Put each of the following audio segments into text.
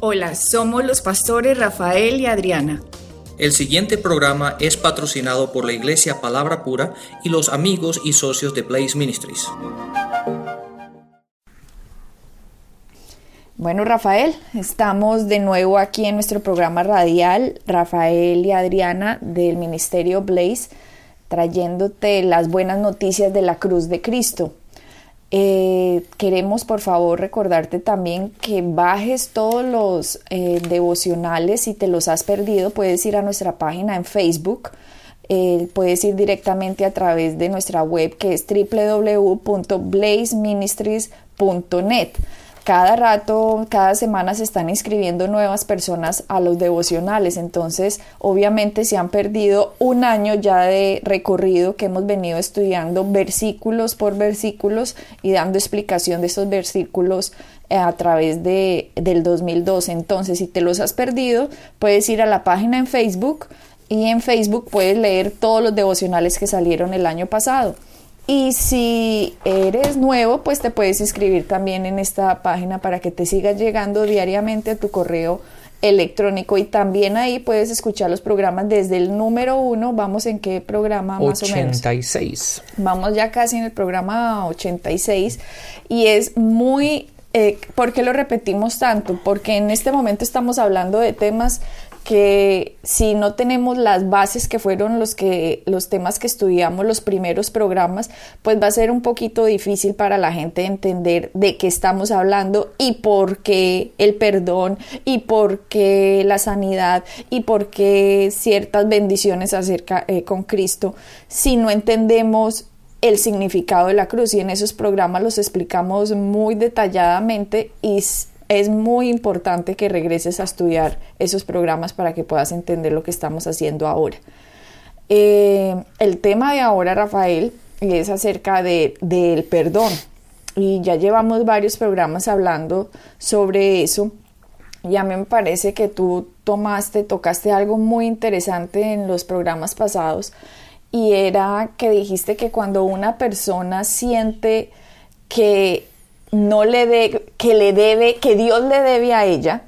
Hola, somos los pastores Rafael y Adriana. El siguiente programa es patrocinado por la Iglesia Palabra Pura y los amigos y socios de Blaze Ministries. Bueno, Rafael, estamos de nuevo aquí en nuestro programa radial, Rafael y Adriana del Ministerio Blaze, trayéndote las buenas noticias de la cruz de Cristo. Eh, queremos por favor recordarte también que bajes todos los eh, devocionales si te los has perdido puedes ir a nuestra página en Facebook eh, puedes ir directamente a través de nuestra web que es www.blazeministries.net cada rato, cada semana se están inscribiendo nuevas personas a los devocionales. Entonces, obviamente se han perdido un año ya de recorrido que hemos venido estudiando versículos por versículos y dando explicación de esos versículos eh, a través de, del 2012. Entonces, si te los has perdido, puedes ir a la página en Facebook y en Facebook puedes leer todos los devocionales que salieron el año pasado. Y si eres nuevo, pues te puedes inscribir también en esta página para que te siga llegando diariamente a tu correo electrónico y también ahí puedes escuchar los programas desde el número uno. Vamos en qué programa más 86. o menos. Vamos ya casi en el programa 86 y es muy... Eh, ¿Por qué lo repetimos tanto? Porque en este momento estamos hablando de temas que si no tenemos las bases que fueron los que los temas que estudiamos los primeros programas, pues va a ser un poquito difícil para la gente entender de qué estamos hablando y por qué el perdón y por qué la sanidad y por qué ciertas bendiciones acerca eh, con Cristo si no entendemos el significado de la cruz. Y en esos programas los explicamos muy detalladamente y es muy importante que regreses a estudiar esos programas para que puedas entender lo que estamos haciendo ahora. Eh, el tema de ahora, Rafael, es acerca de, del perdón. Y ya llevamos varios programas hablando sobre eso. Y a mí me parece que tú tomaste, tocaste algo muy interesante en los programas pasados. Y era que dijiste que cuando una persona siente que no le de, que le debe, que Dios le debe a ella,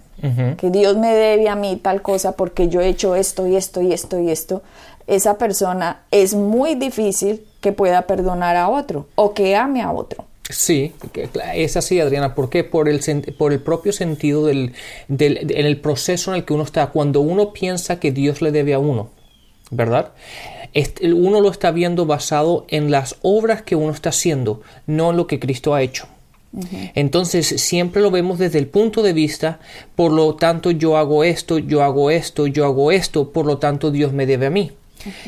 que Dios me debe a mí tal cosa porque yo he hecho esto y esto y esto y esto, esa persona es muy difícil que pueda perdonar a otro o que ame a otro. Sí, es así, Adriana. ¿Por qué? Por el, por el propio sentido del, del en el proceso en el que uno está. Cuando uno piensa que Dios le debe a uno, ¿verdad? uno lo está viendo basado en las obras que uno está haciendo, no en lo que Cristo ha hecho. Entonces siempre lo vemos desde el punto de vista, por lo tanto yo hago esto, yo hago esto, yo hago esto, por lo tanto Dios me debe a mí.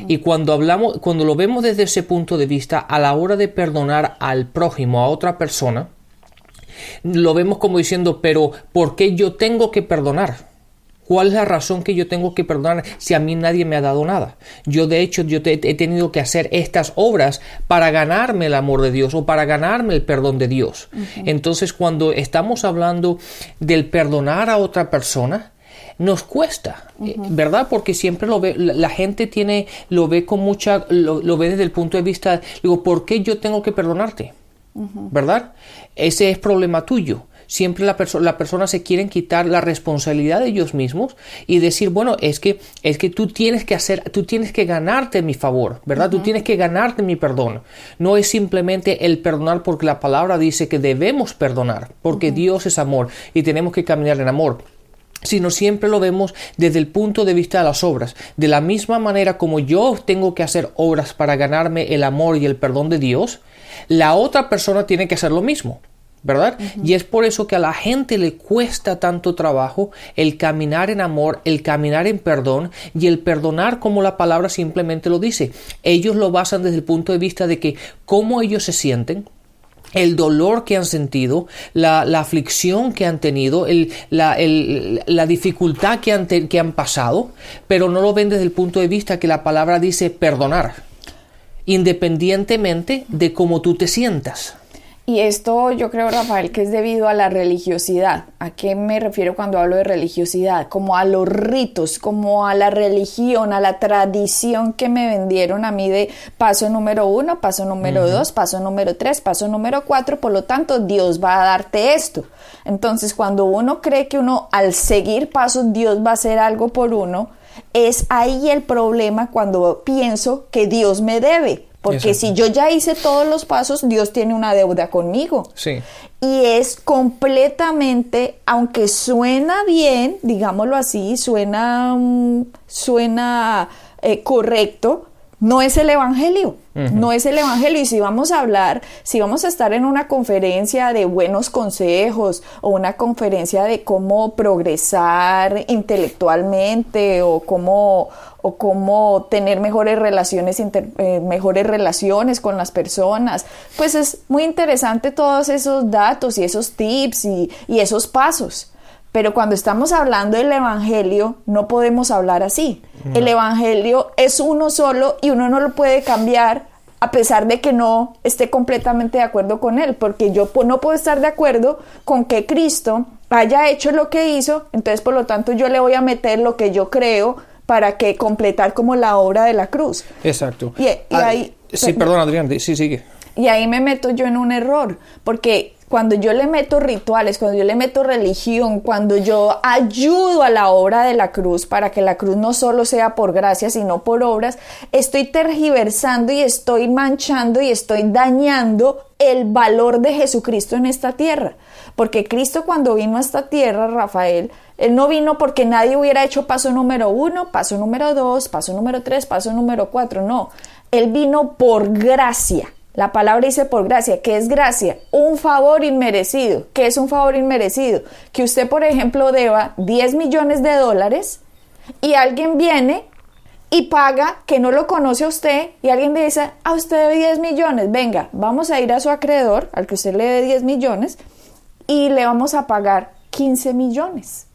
Y cuando hablamos, cuando lo vemos desde ese punto de vista, a la hora de perdonar al prójimo, a otra persona, lo vemos como diciendo, pero ¿por qué yo tengo que perdonar? ¿Cuál es la razón que yo tengo que perdonar si a mí nadie me ha dado nada? Yo de hecho yo he tenido que hacer estas obras para ganarme el amor de Dios o para ganarme el perdón de Dios. Entonces cuando estamos hablando del perdonar a otra persona, nos cuesta, eh, ¿verdad? Porque siempre lo ve, la, gente tiene, lo ve con mucha, lo, ve desde el punto de vista, digo, ¿por qué yo tengo que perdonarte? ¿Verdad? Ese es problema tuyo siempre la, la persona se quieren quitar la responsabilidad de ellos mismos y decir, bueno, es que, es que tú tienes que hacer, tú tienes que ganarte mi favor, ¿verdad? Tú tienes que ganarte mi perdón. No es simplemente el perdonar porque la palabra dice que debemos perdonar, porque Dios es amor y tenemos que caminar en amor sino siempre lo vemos desde el punto de vista de las obras. De la misma manera como yo tengo que hacer obras para ganarme el amor y el perdón de Dios, la otra persona tiene que hacer lo mismo. ¿Verdad? Y es por eso que a la gente le cuesta tanto trabajo el caminar en amor, el caminar en perdón y el perdonar como la palabra simplemente lo dice. Ellos lo basan desde el punto de vista de que cómo ellos se sienten, el dolor que han sentido, la, aflicción que han tenido, la, la, dificultad que han, que han pasado, pero no lo ven desde el punto de vista que la palabra dice perdonar, independientemente de cómo tú te sientas. Y esto yo creo, Rafael, que es debido a la religiosidad. ¿A qué me refiero cuando hablo de religiosidad? Como a los ritos, como a la religión, a la tradición que me vendieron a mí de paso número uno, paso número dos, paso número tres, paso número cuatro. Por lo tanto, Dios va a darte esto. Entonces, cuando uno cree que uno al seguir pasos, Dios va a hacer algo por uno, es ahí el problema cuando pienso que Dios me debe porque si yo ya hice todos los pasos, Dios tiene una deuda conmigo. Sí. Y es completamente, aunque suena bien, digámoslo así, suena, mm, suena eh, correcto, no es el Evangelio, no es el Evangelio. Y si vamos a hablar, si vamos a estar en una conferencia de buenos consejos o una conferencia de cómo progresar intelectualmente o cómo, o cómo tener mejores relaciones, eh, mejores relaciones con las personas, pues es muy interesante todos esos datos y esos tips y, y esos pasos. Pero cuando estamos hablando del Evangelio, no podemos hablar así. El Evangelio es uno solo y uno no lo puede cambiar a pesar de que no esté completamente de acuerdo con él, porque yo no puedo estar de acuerdo con que Cristo haya hecho lo que hizo, entonces por lo tanto yo le voy a meter lo que yo creo para que completar como la obra de la cruz. Exacto. Y, Ah, ahí, sí, perdón, Adrián, sí, sigue. y ahí me meto yo en un error, porque cuando yo le meto rituales, cuando yo le meto religión, cuando yo ayudo a la obra de la cruz para que la cruz no solo sea por gracia, sino por obras, estoy tergiversando y estoy manchando y estoy dañando el valor de Jesucristo en esta tierra. Porque Cristo cuando vino a esta tierra, Rafael, Él no vino porque nadie hubiera hecho paso número uno, paso número dos, paso número tres, paso número cuatro, no. Él vino por gracia. La palabra dice por gracia. ¿Qué es gracia? Un favor inmerecido. ¿Qué es un favor inmerecido? Que usted, por ejemplo, deba 10 millones de dólares y alguien viene y paga que no lo conoce a usted y alguien le dice, a usted debe 10 millones, venga, vamos a ir a su acreedor, al que usted le debe 10 millones, y le vamos a pagar 15 millones.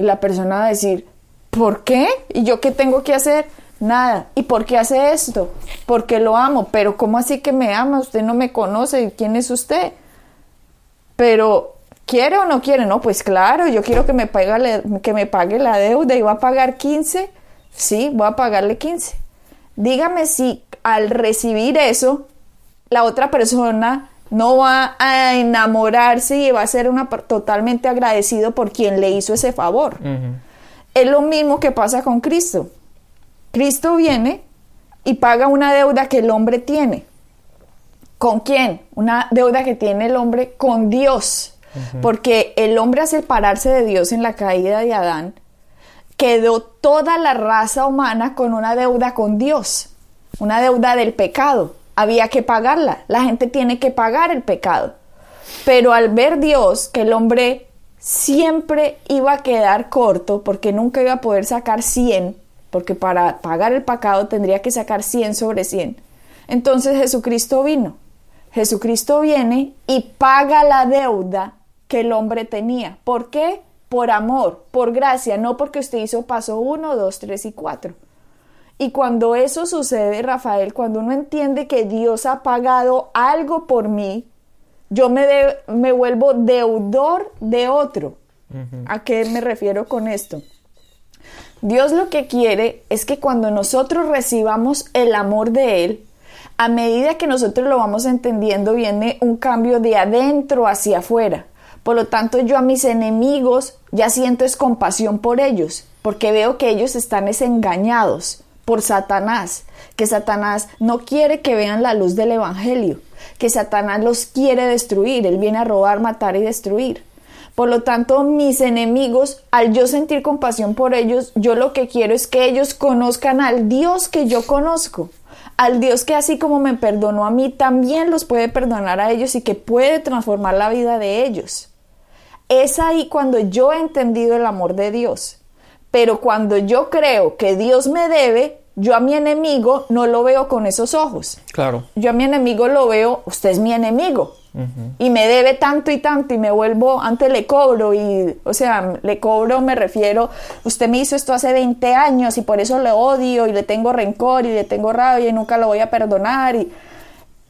Y la persona va a decir, ¿por qué? ¿Y yo qué tengo que hacer? Nada. ¿Y por qué hace esto? Porque lo amo. Pero ¿cómo así que me ama? Usted no me conoce. ¿Quién es usted? Pero ¿quiere o no quiere? No, pues claro, yo quiero que me pague que me pague la deuda y va a pagar 15. Sí, voy a pagarle 15. Dígame si al recibir eso, la otra persona no va a enamorarse y va a ser una, totalmente agradecido por quien le hizo ese favor. Uh -huh. Es lo mismo que pasa con Cristo. Cristo viene y paga una deuda que el hombre tiene. ¿Con quién? Una deuda que tiene el hombre con Dios. Uh -huh. Porque el hombre al separarse de Dios en la caída de Adán, quedó toda la raza humana con una deuda con Dios, una deuda del pecado. Había que pagarla. La gente tiene que pagar el pecado. Pero al ver Dios que el hombre siempre iba a quedar corto porque nunca iba a poder sacar 100, porque para pagar el pecado tendría que sacar 100 sobre 100. Entonces Jesucristo vino. Jesucristo viene y paga la deuda que el hombre tenía. ¿Por qué? Por amor, por gracia, no porque usted hizo paso 1, 2, 3 y 4. Y cuando eso sucede, Rafael, cuando uno entiende que Dios ha pagado algo por mí, yo me, de, me vuelvo deudor de otro. Uh -huh. ¿A qué me refiero con esto? Dios lo que quiere es que cuando nosotros recibamos el amor de Él, a medida que nosotros lo vamos entendiendo, viene un cambio de adentro hacia afuera. Por lo tanto, yo a mis enemigos ya siento es compasión por ellos, porque veo que ellos están engañados por Satanás, que Satanás no quiere que vean la luz del Evangelio, que Satanás los quiere destruir, él viene a robar, matar y destruir. Por lo tanto, mis enemigos, al yo sentir compasión por ellos, yo lo que quiero es que ellos conozcan al Dios que yo conozco, al Dios que así como me perdonó a mí, también los puede perdonar a ellos y que puede transformar la vida de ellos. Es ahí cuando yo he entendido el amor de Dios. Pero cuando yo creo que Dios me debe, yo a mi enemigo no lo veo con esos ojos. Claro. Yo a mi enemigo lo veo, usted es mi enemigo. Uh -huh. Y me debe tanto y tanto y me vuelvo, antes le cobro y, o sea, le cobro, me refiero, usted me hizo esto hace 20 años y por eso le odio y le tengo rencor y le tengo rabia y nunca lo voy a perdonar. Y,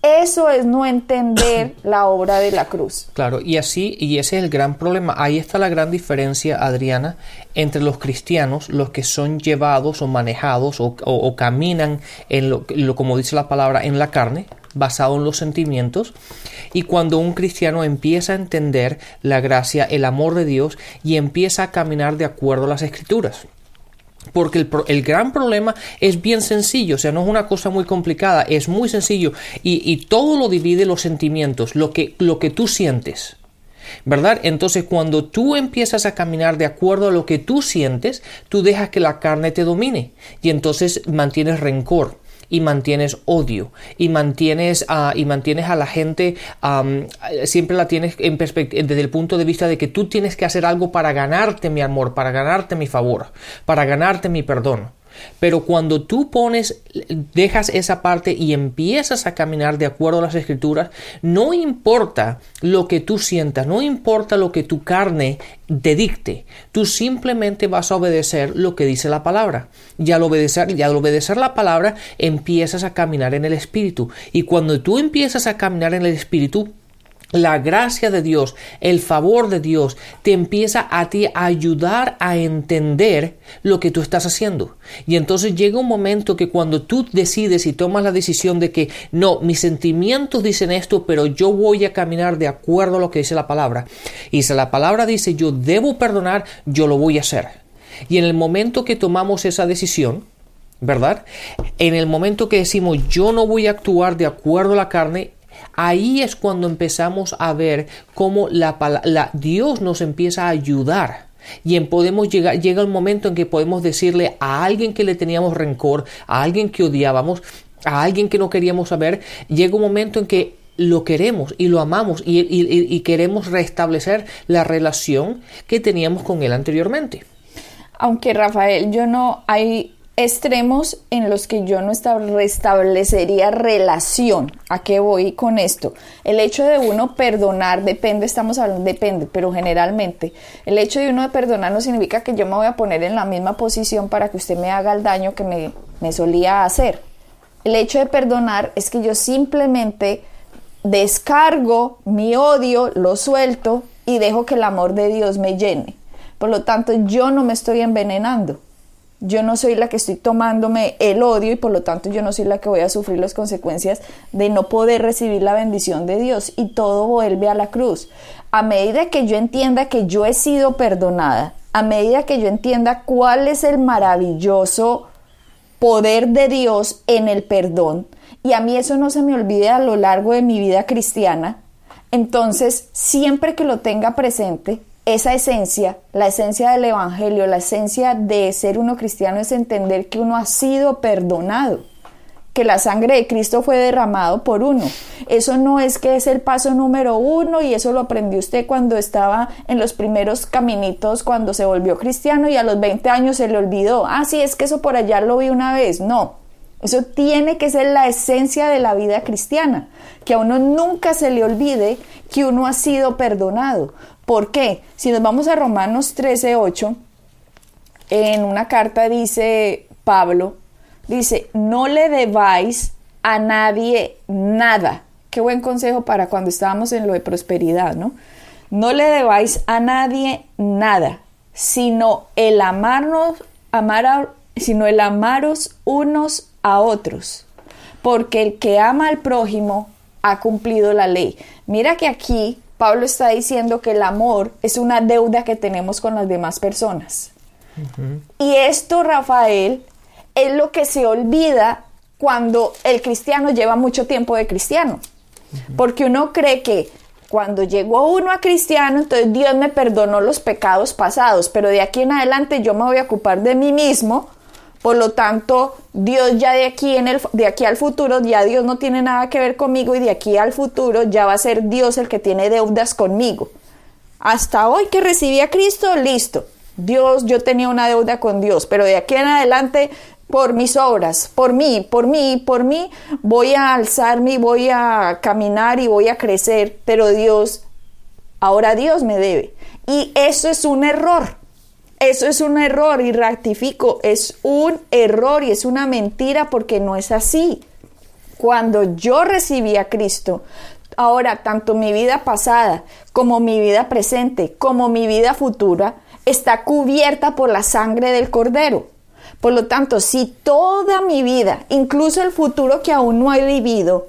Eso es no entender la obra de la cruz. Claro, y así, y ese es el gran problema. Ahí está la gran diferencia, Adriana, entre los cristianos, los que son llevados o manejados o, caminan en lo, lo, como dice la palabra, en la carne, basado en los sentimientos, y cuando un cristiano empieza a entender la gracia, el amor de Dios y empieza a caminar de acuerdo a las escrituras. Porque el, gran problema es bien sencillo, o sea, no es una cosa muy complicada, es muy sencillo y, todo lo divide los sentimientos, lo que, lo que tú sientes. ¿Verdad? Entonces cuando tú empiezas a caminar de acuerdo a lo que tú sientes, tú dejas que la carne te domine y entonces mantienes rencor y mantienes odio y mantienes, a, y mantienes a la gente, siempre la tienes en desde el punto de vista de que tú tienes que hacer algo para ganarte mi amor, para ganarte mi favor, para ganarte mi perdón. Pero cuando tú pones, dejas esa parte y empiezas a caminar de acuerdo a las escrituras, no importa lo que tú sientas, no importa lo que tu carne te dicte, tú simplemente vas a obedecer lo que dice la palabra. Y al obedecer, y al obedecer la palabra, empiezas a caminar en el Espíritu. Y cuando tú empiezas a caminar en el Espíritu, la gracia de Dios, el favor de Dios, te empieza a ti a ayudar a entender lo que tú estás haciendo. Y entonces llega un momento que cuando tú decides y tomas la decisión de que no, mis sentimientos dicen esto, pero yo voy a caminar de acuerdo a lo que dice la palabra. Y si la palabra dice yo debo perdonar, yo lo voy a hacer. Y en el momento que tomamos esa decisión, ¿verdad? En el momento que decimos yo no voy a actuar de acuerdo a la carne, Ahí es cuando empezamos a ver cómo la, Dios nos empieza a ayudar. Y en podemos llegar, llega el momento en que podemos decirle a alguien que le teníamos rencor, a alguien que odiábamos, a alguien que no queríamos saber, llega un momento en que lo queremos y lo amamos y, y queremos restablecer la relación que teníamos con él anteriormente. Aunque Rafael, yo no hay extremos en los que yo no restablecería relación. ¿A qué voy con esto? El hecho de uno perdonar, depende, estamos hablando, depende, pero generalmente, el hecho de uno de perdonar no significa que yo me voy a poner en la misma posición para que usted me haga el daño que me, me solía hacer. El hecho de perdonar es que yo simplemente descargo mi odio, lo suelto y dejo que el amor de Dios me llene. Por lo tanto, yo no me estoy envenenando yo no soy la que estoy tomándome el odio y por lo tanto yo no soy la que voy a sufrir las consecuencias de no poder recibir la bendición de Dios y todo vuelve a la cruz. A medida que yo entienda que yo he sido perdonada, a medida que yo entienda cuál es el maravilloso poder de Dios en el perdón, y a mí eso no se me olvide a lo largo de mi vida cristiana, entonces siempre que lo tenga presente, esa esencia, la esencia del Evangelio, la esencia de ser uno cristiano es entender que uno ha sido perdonado, que la sangre de Cristo fue derramado por uno. Eso no es que es el paso número uno y eso lo aprendió usted cuando estaba en los primeros caminitos, cuando se volvió cristiano y a los 20 años se le olvidó. Ah, sí, es que eso por allá lo vi una vez. No, eso tiene que ser la esencia de la vida cristiana, que a uno nunca se le olvide que uno ha sido perdonado. ¿Por qué? Si nos vamos a Romanos 13:8, en una carta dice Pablo, dice, no le debáis a nadie nada. Qué buen consejo para cuando estábamos en lo de prosperidad, ¿no? No le debáis a nadie nada, sino el amarnos, amar sino el amaros unos a otros, porque el que ama al prójimo ha cumplido la ley. Mira que aquí Pablo está diciendo que el amor es una deuda que tenemos con las demás personas. Y esto, Rafael, es lo que se olvida cuando el cristiano lleva mucho tiempo de cristiano. Porque uno cree que cuando llegó uno a cristiano, entonces Dios me perdonó los pecados pasados, pero de aquí en adelante yo me voy a ocupar de mí mismo por lo tanto, Dios ya de aquí, en el, de aquí al futuro, ya Dios no tiene nada que ver conmigo y de aquí al futuro ya va a ser Dios el que tiene deudas conmigo. Hasta hoy que recibí a Cristo, listo. Dios, yo tenía una deuda con Dios, pero de aquí en adelante, por mis obras, por mí, por mí, por mí, voy a alzarme, voy a caminar y voy a crecer, pero Dios, ahora Dios me debe. Y eso es un error. Eso es un error y rectifico, es un error y es una mentira porque no es así. Cuando yo recibí a Cristo, ahora tanto mi vida pasada como mi vida presente, como mi vida futura, está cubierta por la sangre del Cordero. Por lo tanto, si toda mi vida, incluso el futuro que aún no he vivido,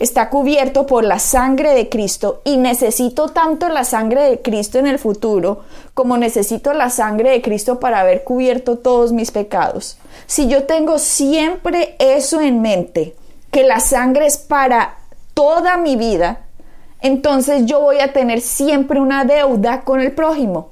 está cubierto por la sangre de Cristo y necesito tanto la sangre de Cristo en el futuro como necesito la sangre de Cristo para haber cubierto todos mis pecados. Si yo tengo siempre eso en mente, que la sangre es para toda mi vida, entonces yo voy a tener siempre una deuda con el prójimo.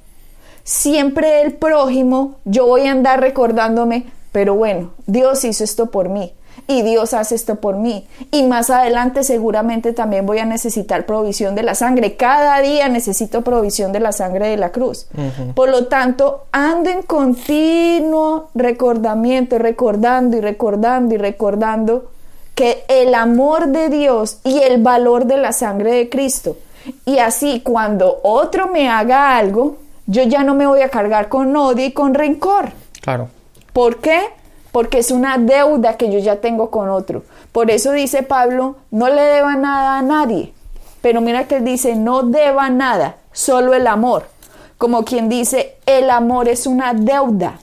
Siempre el prójimo, yo voy a andar recordándome, pero bueno, Dios hizo esto por mí y Dios hace esto por mí. Y más adelante seguramente también voy a necesitar provisión de la sangre. Cada día necesito provisión de la sangre de la cruz. Por lo tanto, ando en continuo recordamiento, recordando y recordando y recordando que el amor de Dios y el valor de la sangre de Cristo. Y así cuando otro me haga algo, yo ya no me voy a cargar con odio y con rencor. Claro. ¿Por qué? Porque es una deuda que yo ya tengo con otro. Por eso dice Pablo, no le deba nada a nadie. Pero mira que él dice, no deba nada, solo el amor. Como quien dice, el amor es una deuda.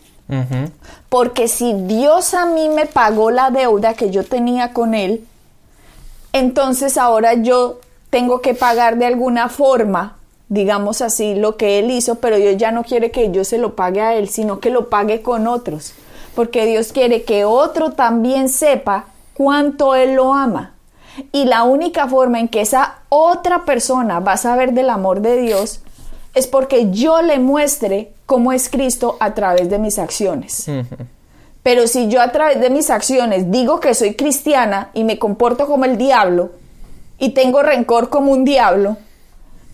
Porque si Dios a mí me pagó la deuda que yo tenía con Él, entonces ahora yo tengo que pagar de alguna forma, digamos así, lo que Él hizo, pero Dios ya no quiere que yo se lo pague a Él, sino que lo pague con otros. Porque Dios quiere que otro también sepa cuánto Él lo ama. Y la única forma en que esa otra persona va a saber del amor de Dios es porque yo le muestre cómo es Cristo a través de mis acciones. Pero si yo a través de mis acciones digo que soy cristiana y me comporto como el diablo, y tengo rencor como un diablo,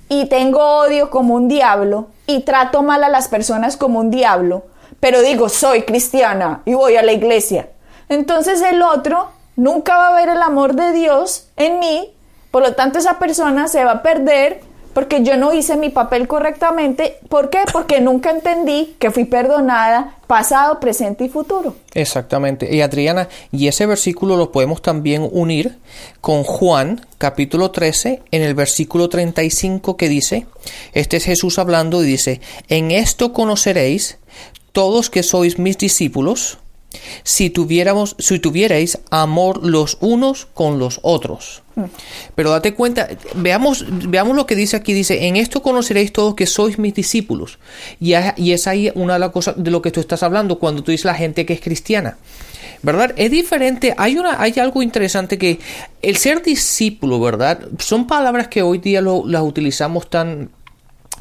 y tengo odio como un diablo, y trato mal a las personas como un diablo, pero digo soy cristiana y voy a la iglesia, entonces el otro nunca va a ver el amor de Dios en mí, por lo tanto esa persona se va a perder porque yo no hice mi papel correctamente. ¿Por qué? Porque nunca entendí que fui perdonada pasado, presente y futuro. Exactamente. Y Adriana, y ese versículo lo podemos también unir con Juan capítulo 13 en el versículo 35 que dice, este es Jesús hablando y dice, en esto conoceréis todos que sois mis discípulos, si tuviéramos, si tuvierais amor los unos con los otros. Mm. Pero date cuenta, veamos, veamos lo que dice aquí, dice, en esto conoceréis todos que sois mis discípulos. Y, y es ahí una de las cosas de lo que tú estás hablando cuando tú dices la gente que es cristiana. ¿Verdad? Es diferente, hay, una, hay algo interesante que el ser discípulo, ¿verdad? Son palabras que hoy día lo, las utilizamos tan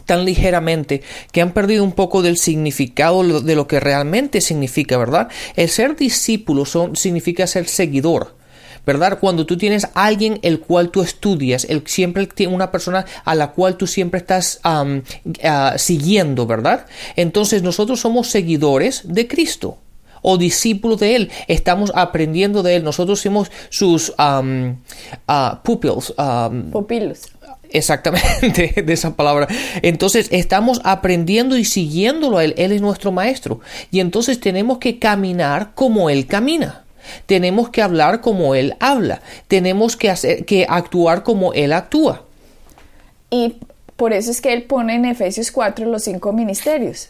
tan ligeramente que han perdido un poco del significado de lo que realmente significa, ¿verdad? El ser discípulo significa ser seguidor. ¿verdad? Cuando tú tienes alguien el cual tú estudias, siempre una persona a la cual tú siempre estás ah, siguiendo, ¿verdad? Entonces nosotros somos seguidores de Cristo o discípulos de Él, estamos aprendiendo de Él, nosotros somos sus um, pupils. Pupilos. Exactamente, de esa palabra. Entonces estamos aprendiendo y siguiéndolo a Él. Él es nuestro maestro. Y entonces tenemos que caminar como Él camina. Tenemos que hablar como Él habla. Tenemos que, hacer, que actuar como Él actúa. Y por eso es que Él pone en Efesios 4 los cinco ministerios.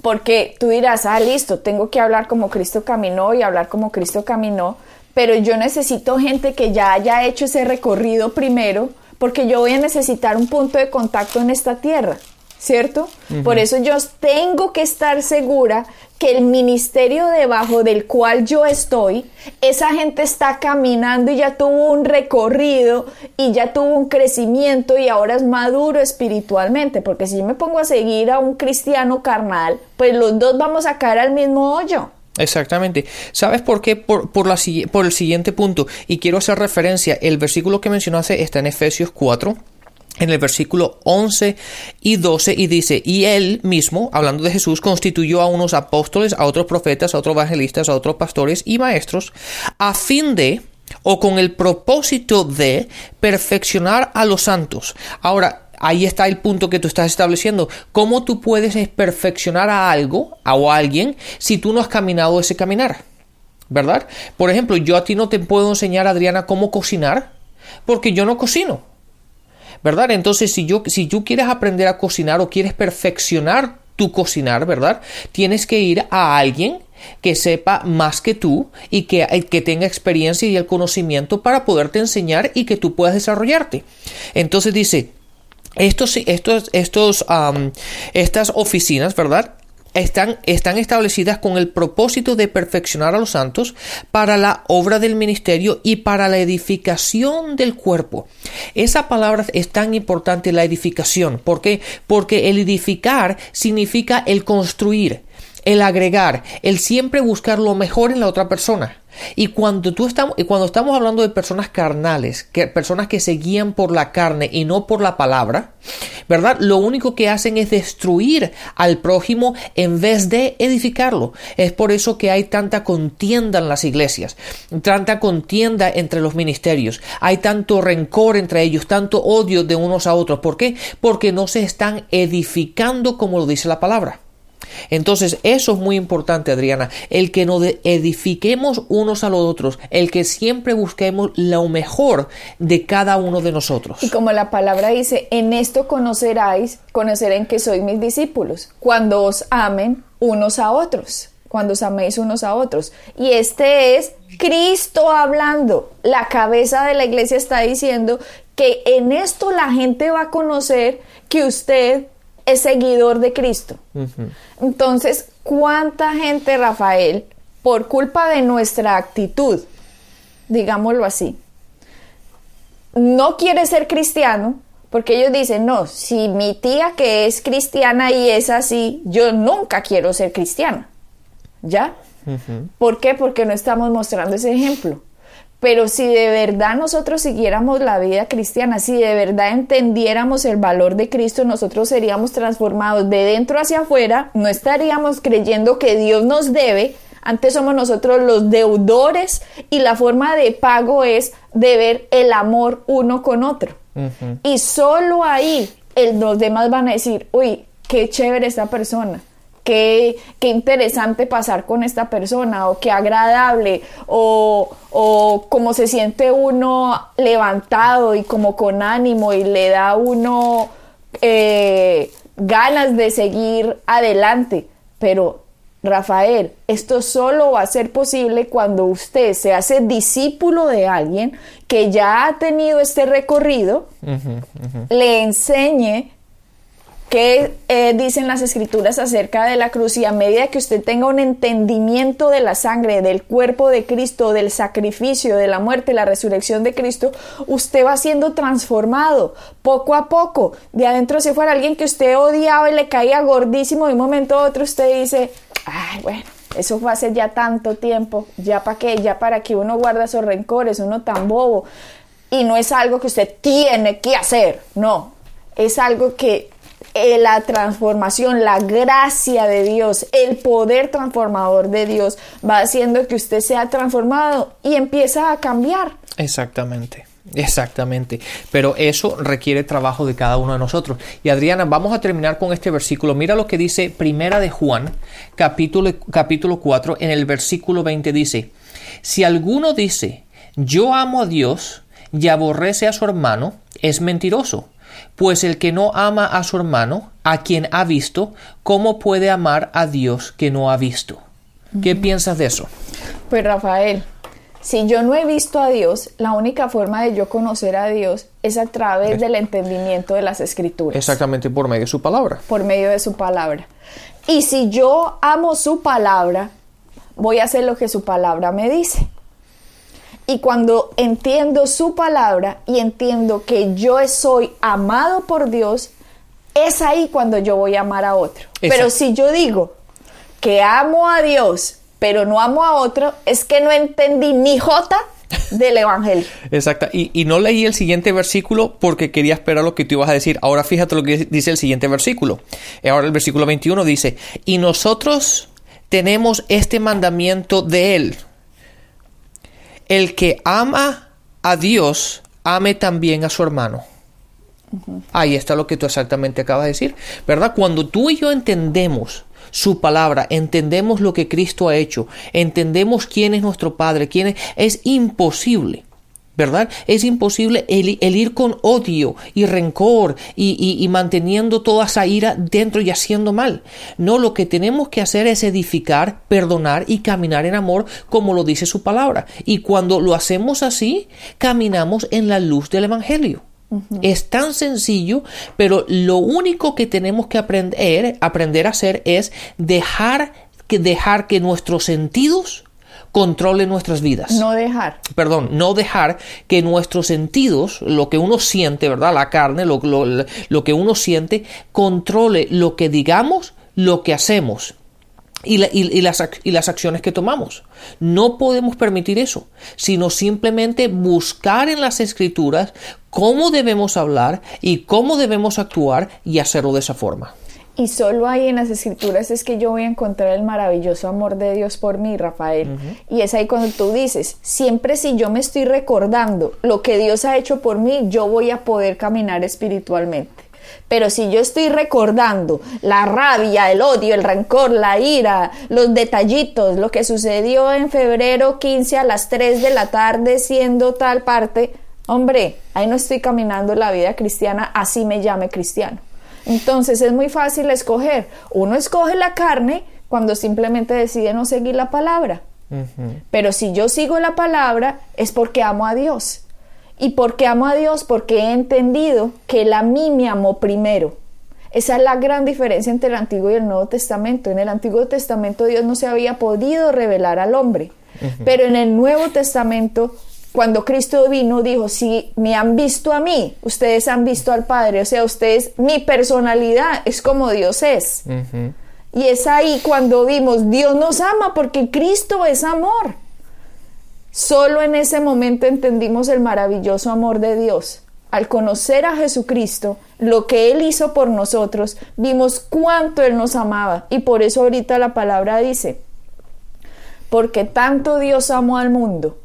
Porque tú dirás, ah, listo, tengo que hablar como Cristo caminó y hablar como Cristo caminó, pero yo necesito gente que ya haya hecho ese recorrido primero porque yo voy a necesitar un punto de contacto en esta tierra, ¿cierto? Por eso yo tengo que estar segura que el ministerio debajo del cual yo estoy, esa gente está caminando y ya tuvo un recorrido y ya tuvo un crecimiento y ahora es maduro espiritualmente, porque si yo me pongo a seguir a un cristiano carnal, pues los dos vamos a caer al mismo hoyo. Exactamente. ¿Sabes por qué? Por, por, la, por el siguiente punto. Y quiero hacer referencia. El versículo que mencionaste está en Efesios 4 en el versículo 11 y 12 y dice, y él mismo, hablando de Jesús, constituyó a unos apóstoles, a otros profetas, a otros evangelistas, a otros pastores y maestros, a fin de, o con el propósito de, perfeccionar a los santos. Ahora, ahí está el punto que tú estás estableciendo. ¿Cómo tú puedes perfeccionar a algo o a alguien si tú no has caminado ese caminar? ¿verdad? Por ejemplo, yo a ti no te puedo enseñar, Adriana, cómo cocinar, porque yo no cocino. ¿Verdad? Entonces, si, yo, si tú quieres aprender a cocinar o quieres perfeccionar tu cocinar, ¿verdad? Tienes que ir a alguien que sepa más que tú y que, eh, que, tenga experiencia y el conocimiento para poderte enseñar y que tú puedas desarrollarte. Entonces dice, estos, estos, estos, estas oficinas, ¿verdad? están, están establecidas con el propósito de perfeccionar a los santos para la obra del ministerio y para la edificación del cuerpo. Esa palabra es tan importante, la edificación. ¿Por qué? Porque el edificar significa el construir, el agregar, el siempre buscar lo mejor en la otra persona. Y cuando, tú estamos, y cuando estamos hablando de personas carnales, que, personas que se guían por la carne y no por la palabra, ¿verdad? Lo único que hacen es destruir al prójimo en vez de edificarlo. Es por eso que hay tanta contienda en las iglesias, tanta contienda entre los ministerios, hay tanto rencor entre ellos, tanto odio de unos a otros. ¿Por qué? Porque no se están edificando como lo dice la palabra. Entonces, eso es muy importante, Adriana, el que nos edifiquemos unos a los otros, el que siempre busquemos lo mejor de cada uno de nosotros. Y como la palabra dice, en esto conoceráis, conocerán que sois mis discípulos, cuando os amen unos a otros, cuando os améis unos a otros. Y este es Cristo hablando. La cabeza de la iglesia está diciendo que en esto la gente va a conocer que usted es seguidor de Cristo. Entonces, ¿cuánta gente, Rafael, por culpa de nuestra actitud, digámoslo así, no quiere ser cristiano? Porque ellos dicen, no, si mi tía que es cristiana y es así, yo nunca quiero ser cristiana. ¿Ya? ¿Por qué? Porque no estamos mostrando ese ejemplo. Pero si de verdad nosotros siguiéramos la vida cristiana, si de verdad entendiéramos el valor de Cristo, nosotros seríamos transformados de dentro hacia afuera, no estaríamos creyendo que Dios nos debe, antes somos nosotros los deudores y la forma de pago es de ver el amor uno con otro. Y solo ahí los demás van a decir, uy, qué chévere esta persona qué, interesante pasar con esta persona o qué agradable o, o cómo se siente uno levantado y como con ánimo y le da uno eh, ganas de seguir adelante. Pero Rafael, esto solo va a ser posible cuando usted se hace discípulo de alguien que ya ha tenido este recorrido, le enseñe ¿Qué eh, dicen las escrituras acerca de la cruz? Y a medida que usted tenga un entendimiento de la sangre, del cuerpo de Cristo, del sacrificio, de la muerte, la resurrección de Cristo, usted va siendo transformado poco a poco. De adentro hacia fuera, alguien que usted odiaba y le caía gordísimo, de un momento a otro usted dice, ay, bueno, eso fue hace ya tanto tiempo, ya para qué, ya para que uno guarda esos rencores, uno tan bobo. Y no es algo que usted tiene que hacer, no, es algo que eh, la transformación, la gracia de Dios, el poder transformador de Dios va haciendo que usted sea transformado y empieza a cambiar. Exactamente. Exactamente, pero eso requiere trabajo de cada uno de nosotros. Y Adriana, vamos a terminar con este versículo. Mira lo que dice Primera de Juan, capítulo, capítulo 4, en el versículo 20 dice, si alguno dice, yo amo a Dios y aborrece a su hermano, es mentiroso pues el que no ama a su hermano, a quien ha visto, ¿cómo puede amar a Dios que no ha visto? ¿Qué piensas de eso? Pues Rafael, si yo no he visto a Dios, la única forma de yo conocer a Dios es a través del entendimiento de las escrituras. Exactamente, por medio de su palabra. Por medio de su palabra. Y si yo amo su palabra, voy a hacer lo que su palabra me dice. Y cuando entiendo su palabra y entiendo que yo soy amado por Dios, es ahí cuando yo voy a amar a otro. Pero si yo digo que amo a Dios, pero no amo a otro, es que no entendí ni jota del Evangelio. Exacto. Y, no leí el siguiente versículo porque quería esperar lo que tú ibas a decir. Ahora fíjate lo que dice el siguiente versículo. Ahora el versículo 21 dice, y nosotros tenemos este mandamiento de Él el que ama a Dios, ame también a su hermano. Ahí está lo que tú exactamente acabas de decir, ¿verdad? Cuando tú y yo entendemos su palabra, entendemos lo que Cristo ha hecho, entendemos quién es nuestro Padre, quién es, es imposible ¿verdad? Es imposible el, ir con odio y rencor y, y, manteniendo toda esa ira dentro y haciendo mal. No, lo que tenemos que hacer es edificar, perdonar y caminar en amor como lo dice su palabra. Y cuando lo hacemos así, caminamos en la luz del Evangelio. Es tan sencillo, pero lo único que tenemos que aprender, aprender a hacer es dejar que, dejar que nuestros sentidos controle nuestras vidas. No dejar. Perdón, no dejar que nuestros sentidos, lo que uno siente, ¿verdad? La carne, lo, lo, que uno siente, controle lo que digamos, lo que hacemos. Y, y, las, y, las, acciones que tomamos. No podemos permitir eso, sino simplemente buscar en las escrituras cómo debemos hablar y cómo debemos actuar y hacerlo de esa forma. Y solo ahí en las escrituras es que yo voy a encontrar el maravilloso amor de Dios por mí, Rafael. Y es ahí cuando tú dices, siempre si yo me estoy recordando lo que Dios ha hecho por mí, yo voy a poder caminar espiritualmente. Pero si yo estoy recordando la rabia, el odio, el rencor, la ira, los detallitos, lo que sucedió en febrero 15 a las 3 de la tarde siendo tal parte, hombre, ahí no estoy caminando la vida cristiana, así me llame cristiano. Entonces es muy fácil escoger. Uno escoge la carne cuando simplemente decide no seguir la palabra. Pero si yo sigo la palabra es porque amo a Dios. Y porque amo a Dios porque he entendido que Él a mí me amó primero. Esa es la gran diferencia entre el Antiguo y el Nuevo Testamento. En el Antiguo Testamento Dios no se había podido revelar al hombre, pero en el Nuevo Testamento cuando Cristo vino, dijo, si me han visto a mí, ustedes han visto al Padre, o sea, ustedes, mi personalidad es como Dios es. Y es ahí cuando vimos, Dios nos ama porque Cristo es amor. Solo en ese momento entendimos el maravilloso amor de Dios. Al conocer a Jesucristo, lo que Él hizo por nosotros, vimos cuánto Él nos amaba. Y por eso ahorita la palabra dice, porque tanto Dios amó al mundo,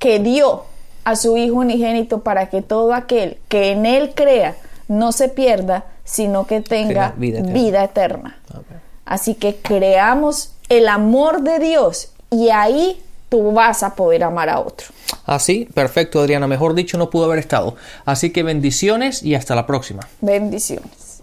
que dio a su Hijo unigénito para que todo aquel que en Él crea no se pierda, sino que tenga, vida eterna. Así que creamos el amor de Dios y ahí tú vas a poder amar a otro. Así, perfecto, Adriana. Mejor dicho, no pudo haber estado. Así que bendiciones y hasta la próxima. Bendiciones.